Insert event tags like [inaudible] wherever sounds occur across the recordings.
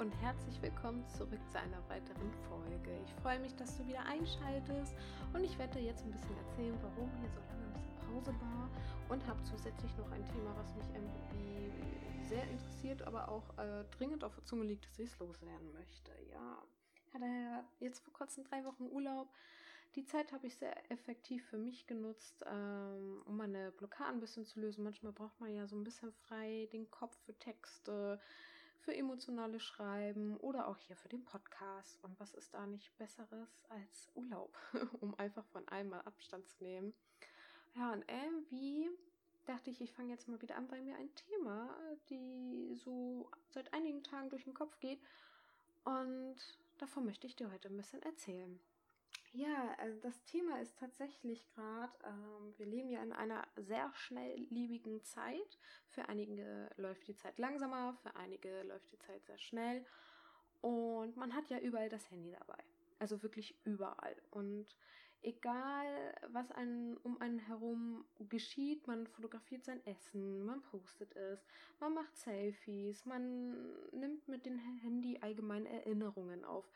Und herzlich willkommen zurück zu einer weiteren Folge. Ich freue mich, dass du wieder einschaltest und ich werde dir jetzt ein bisschen erzählen, warum hier so lange ein bisschen Pause war und habe zusätzlich noch ein Thema, was mich irgendwie sehr interessiert, aber auch äh, dringend auf der Zunge liegt, dass ich es loslernen möchte. Ja, ich hatte jetzt vor kurzem drei Wochen Urlaub. Die Zeit habe ich sehr effektiv für mich genutzt, ähm, um meine Blockaden ein bisschen zu lösen. Manchmal braucht man ja so ein bisschen frei den Kopf für Texte, für emotionale Schreiben oder auch hier für den Podcast. Und was ist da nicht Besseres als Urlaub, [laughs] um einfach von allem mal Abstand zu nehmen. Ja, und irgendwie dachte ich, ich fange jetzt mal wieder an, weil mir ein Thema, die so seit einigen Tagen durch den Kopf geht. Und davon möchte ich dir heute ein bisschen erzählen. Ja, also das Thema ist tatsächlich gerade, ähm, wir leben ja in einer sehr schnelllebigen Zeit. Für einige läuft die Zeit langsamer, für einige läuft die Zeit sehr schnell. Und man hat ja überall das Handy dabei. Also wirklich überall. Und egal, was einen, um einen herum geschieht, man fotografiert sein Essen, man postet es, man macht Selfies, man nimmt mit dem Handy allgemein Erinnerungen auf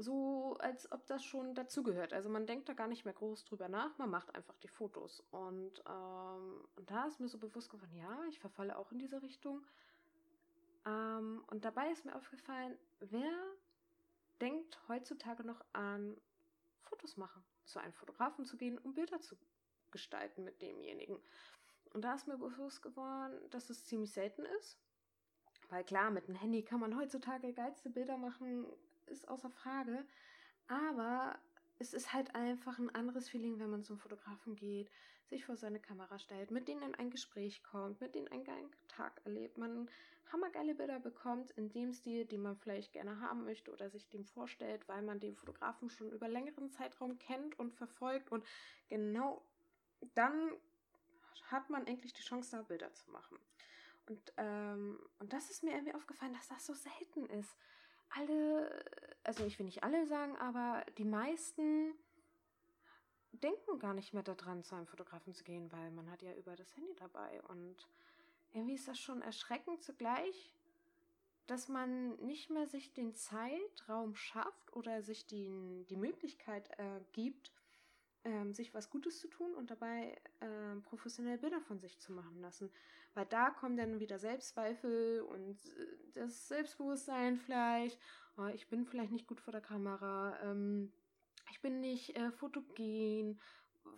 so, als ob das schon dazugehört. Also man denkt da gar nicht mehr groß drüber nach, man macht einfach die Fotos. Und, ähm, und da ist mir so bewusst geworden, ja, ich verfalle auch in diese Richtung. Ähm, und dabei ist mir aufgefallen, wer denkt heutzutage noch an Fotos machen, zu einem Fotografen zu gehen, um Bilder zu gestalten mit demjenigen. Und da ist mir bewusst geworden, dass es ziemlich selten ist. Weil klar, mit dem Handy kann man heutzutage geilste Bilder machen, ist außer Frage. Aber es ist halt einfach ein anderes Feeling, wenn man zum Fotografen geht, sich vor seine Kamera stellt, mit denen in ein Gespräch kommt, mit denen einen geilen Tag erlebt, man hammergeile Bilder bekommt in dem Stil, den man vielleicht gerne haben möchte oder sich dem vorstellt, weil man den Fotografen schon über längeren Zeitraum kennt und verfolgt und genau dann hat man endlich die Chance, da Bilder zu machen. Und, ähm, und das ist mir irgendwie aufgefallen, dass das so selten ist alle, also ich will nicht alle sagen, aber die meisten denken gar nicht mehr daran, zu einem Fotografen zu gehen, weil man hat ja über das Handy dabei. Und irgendwie ist das schon erschreckend zugleich, dass man nicht mehr sich den Zeitraum schafft oder sich die, die Möglichkeit äh, gibt, ähm, sich was Gutes zu tun und dabei ähm, professionelle Bilder von sich zu machen lassen. Weil da kommen dann wieder Selbstzweifel und äh, das Selbstbewusstsein vielleicht. Oh, ich bin vielleicht nicht gut vor der Kamera. Ähm, ich bin nicht äh, fotogen.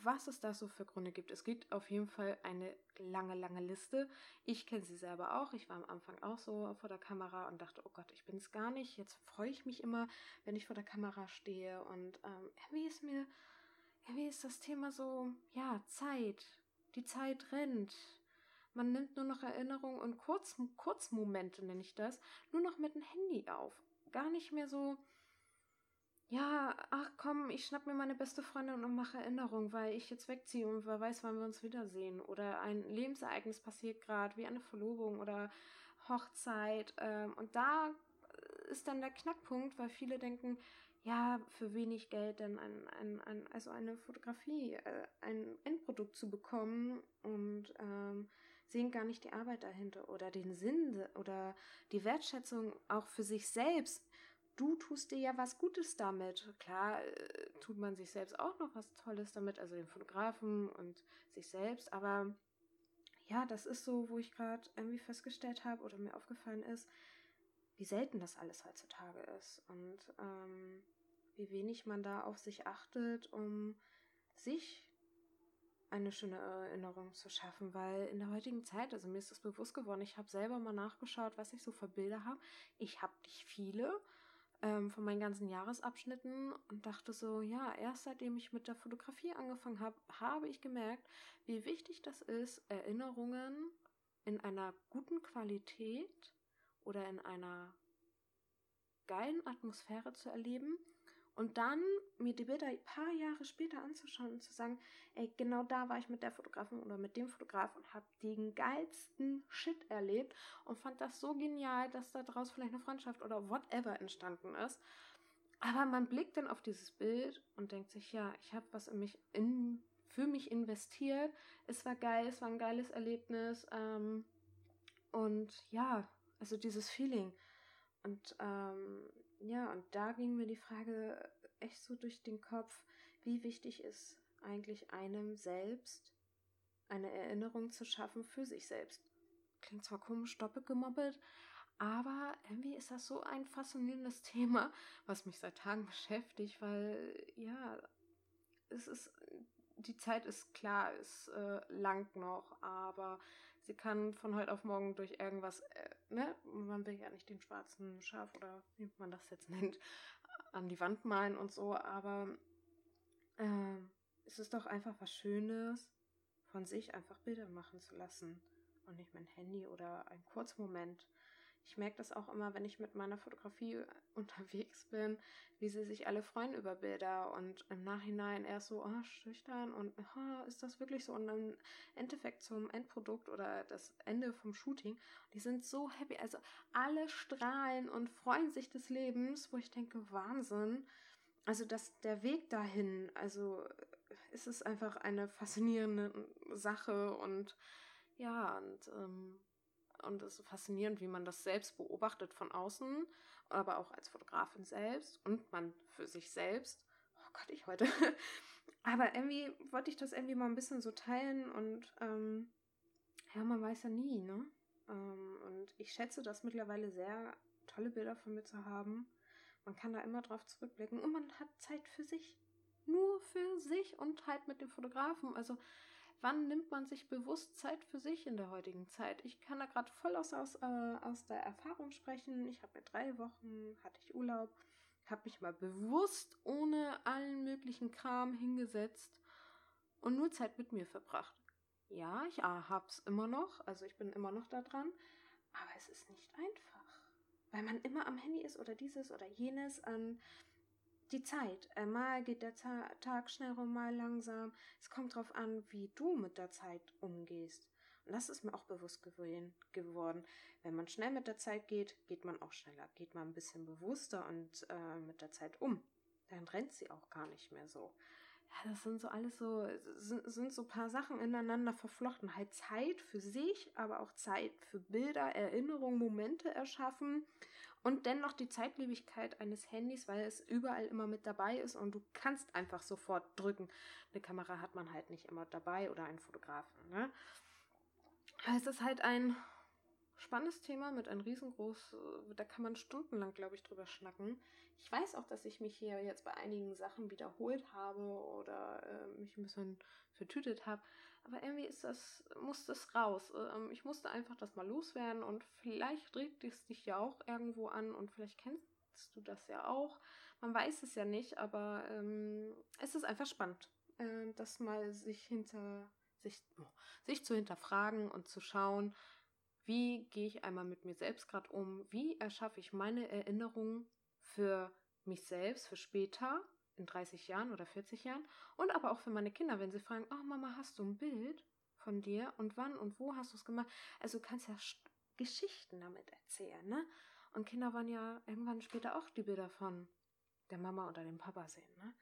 Was es da so für Gründe gibt. Es gibt auf jeden Fall eine lange, lange Liste. Ich kenne sie selber auch. Ich war am Anfang auch so vor der Kamera und dachte, oh Gott, ich bin es gar nicht. Jetzt freue ich mich immer, wenn ich vor der Kamera stehe. Und ähm, irgendwie ist mir wie ist das Thema so, ja, Zeit. Die Zeit rennt. Man nimmt nur noch Erinnerungen und Kurz, Kurzmomente, nenne ich das, nur noch mit dem Handy auf. Gar nicht mehr so, ja, ach komm, ich schnapp mir meine beste Freundin und mache Erinnerungen, weil ich jetzt wegziehe und wer weiß, wann wir uns wiedersehen. Oder ein Lebensereignis passiert gerade, wie eine Verlobung oder Hochzeit. Ähm, und da ist dann der Knackpunkt, weil viele denken, ja, für wenig Geld dann ein, ein, ein, also eine Fotografie, äh, ein Endprodukt zu bekommen und ähm, sehen gar nicht die Arbeit dahinter oder den Sinn oder die Wertschätzung auch für sich selbst. Du tust dir ja was Gutes damit. Klar äh, tut man sich selbst auch noch was Tolles damit, also den Fotografen und sich selbst, aber ja, das ist so, wo ich gerade irgendwie festgestellt habe oder mir aufgefallen ist, wie selten das alles heutzutage ist und ähm, wie wenig man da auf sich achtet, um sich eine schöne Erinnerung zu schaffen, weil in der heutigen Zeit, also mir ist das bewusst geworden, ich habe selber mal nachgeschaut, was ich so für Bilder habe. Ich habe nicht viele ähm, von meinen ganzen Jahresabschnitten und dachte so, ja, erst seitdem ich mit der Fotografie angefangen habe, habe ich gemerkt, wie wichtig das ist, Erinnerungen in einer guten Qualität oder in einer geilen Atmosphäre zu erleben und dann mir die Bilder ein paar Jahre später anzuschauen und zu sagen, ey, genau da war ich mit der Fotografin oder mit dem Fotograf und habe den geilsten Shit erlebt und fand das so genial, dass da draus vielleicht eine Freundschaft oder whatever entstanden ist. Aber man blickt dann auf dieses Bild und denkt sich, ja, ich habe was in mich in, für mich investiert. Es war geil, es war ein geiles Erlebnis. Ähm, und ja, also dieses Feeling. und ähm, ja, und da ging mir die Frage echt so durch den Kopf, wie wichtig ist eigentlich einem selbst eine Erinnerung zu schaffen für sich selbst. Klingt zwar komisch, doppelt gemoppelt, aber irgendwie ist das so ein faszinierendes [laughs] Thema, was mich seit Tagen beschäftigt, weil ja, es ist, die Zeit ist klar, ist äh, lang noch, aber sie kann von heute auf morgen durch irgendwas, äh, ne, man will ja nicht den schwarzen Schaf oder wie man das jetzt nennt, an die Wand malen und so, aber äh, es ist doch einfach was Schönes, von sich einfach Bilder machen zu lassen und nicht mein Handy oder ein Kurzmoment. Ich merke das auch immer, wenn ich mit meiner Fotografie [laughs] unterwegs bin, wie sie sich alle freuen über Bilder und im Nachhinein erst so, oh, schüchtern und oh, ist das wirklich so? Und im Endeffekt zum Endprodukt oder das Ende vom Shooting, die sind so happy. Also alle strahlen und freuen sich des Lebens, wo ich denke, Wahnsinn. Also, dass der Weg dahin, also ist es einfach eine faszinierende Sache und ja, und ähm, und es ist faszinierend, wie man das selbst beobachtet von außen, aber auch als Fotografin selbst und man für sich selbst. Oh Gott, ich heute. [laughs] aber irgendwie wollte ich das irgendwie mal ein bisschen so teilen und ähm, ja, man weiß ja nie, ne? Ähm, und ich schätze das mittlerweile sehr, tolle Bilder von mir zu haben. Man kann da immer drauf zurückblicken und man hat Zeit für sich. Nur für sich und halt mit dem Fotografen. Also wann nimmt man sich bewusst Zeit für sich in der heutigen Zeit? Ich kann da gerade voll aus, aus, äh, aus der Erfahrung sprechen. Ich habe mir drei Wochen, hatte ich Urlaub, habe mich mal bewusst ohne allen möglichen Kram hingesetzt und nur Zeit mit mir verbracht. Ja, ich ah, hab's immer noch, also ich bin immer noch da dran, aber es ist nicht einfach, weil man immer am Handy ist oder dieses oder jenes. Ähm, die Zeit. Mal geht der Tag schnell rum, mal langsam. Es kommt darauf an, wie du mit der Zeit umgehst. Und das ist mir auch bewusst geworden. Wenn man schnell mit der Zeit geht, geht man auch schneller, geht man ein bisschen bewusster und äh, mit der Zeit um. Dann rennt sie auch gar nicht mehr so. Ja, das sind so alles so, sind, sind so ein paar Sachen ineinander verflochten. Halt Zeit für sich, aber auch Zeit für Bilder, Erinnerungen, Momente erschaffen und dennoch die Zeitlebigkeit eines Handys, weil es überall immer mit dabei ist und du kannst einfach sofort drücken. Eine Kamera hat man halt nicht immer dabei oder einen Fotografen. Ne? Es ist halt ein spannendes Thema mit einem riesengroß, äh, da kann man stundenlang, glaube ich, drüber schnacken. Ich weiß auch, dass ich mich hier jetzt bei einigen Sachen wiederholt habe oder äh, mich ein bisschen vertütet habe. Aber irgendwie ist das, muss das raus. Ähm, ich musste einfach das mal loswerden und vielleicht regt es dich ja auch irgendwo an und vielleicht kennst du das ja auch. Man weiß es ja nicht, aber ähm, es ist einfach spannend, äh, das mal sich hinter sich, oh, sich zu hinterfragen und zu schauen, wie gehe ich einmal mit mir selbst gerade um, wie erschaffe ich meine Erinnerungen für mich selbst, für später in 30 Jahren oder 40 Jahren und aber auch für meine Kinder, wenn sie fragen, oh Mama, hast du ein Bild von dir und wann und wo hast du es gemacht? Also du kannst ja Geschichten damit erzählen, ne? Und Kinder wollen ja irgendwann später auch die Bilder von der Mama oder dem Papa sehen, ne?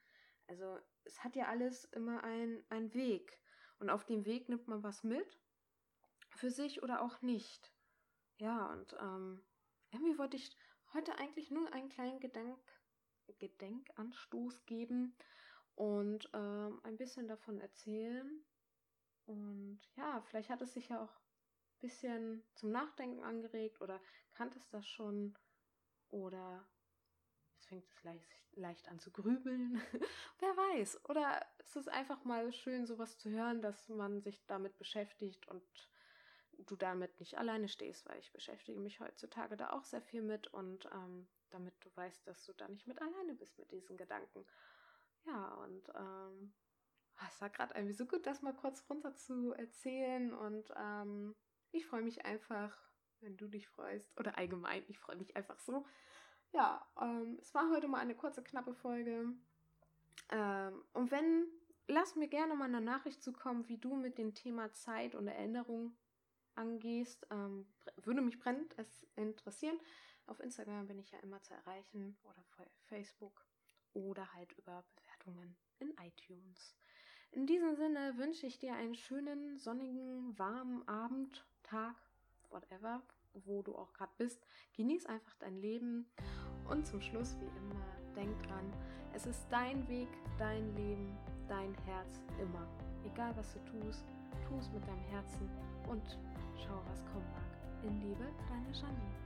Also es hat ja alles immer einen Weg und auf dem Weg nimmt man was mit für sich oder auch nicht. Ja, und ähm, irgendwie wollte ich heute eigentlich nur einen kleinen Gedank Gedenkanstoß geben und ähm, ein bisschen davon erzählen. Und ja, vielleicht hat es sich ja auch ein bisschen zum Nachdenken angeregt oder kanntest das schon oder jetzt fängt es leicht, leicht an zu grübeln. [laughs] Wer weiß. Oder es ist einfach mal schön, sowas zu hören, dass man sich damit beschäftigt und du damit nicht alleine stehst, weil ich beschäftige mich heutzutage da auch sehr viel mit und ähm, damit du weißt, dass du da nicht mit alleine bist mit diesen Gedanken. Ja, und ähm, ah, es war gerade irgendwie so gut, das mal kurz runter zu erzählen und ähm, ich freue mich einfach, wenn du dich freust oder allgemein, ich freue mich einfach so. Ja, ähm, es war heute mal eine kurze, knappe Folge. Ähm, und wenn, lass mir gerne mal eine Nachricht zukommen, wie du mit dem Thema Zeit und Erinnerung angehst. Ähm, würde mich brennend es interessieren. Auf Instagram bin ich ja immer zu erreichen oder bei Facebook oder halt über Bewertungen in iTunes. In diesem Sinne wünsche ich dir einen schönen, sonnigen, warmen Abend, Tag, whatever, wo du auch gerade bist. Genieß einfach dein Leben und zum Schluss, wie immer, denk dran, es ist dein Weg, dein Leben, dein Herz immer. Egal was du tust, tu es mit deinem Herzen und schau, was kommen mag. In Liebe, deine Janine.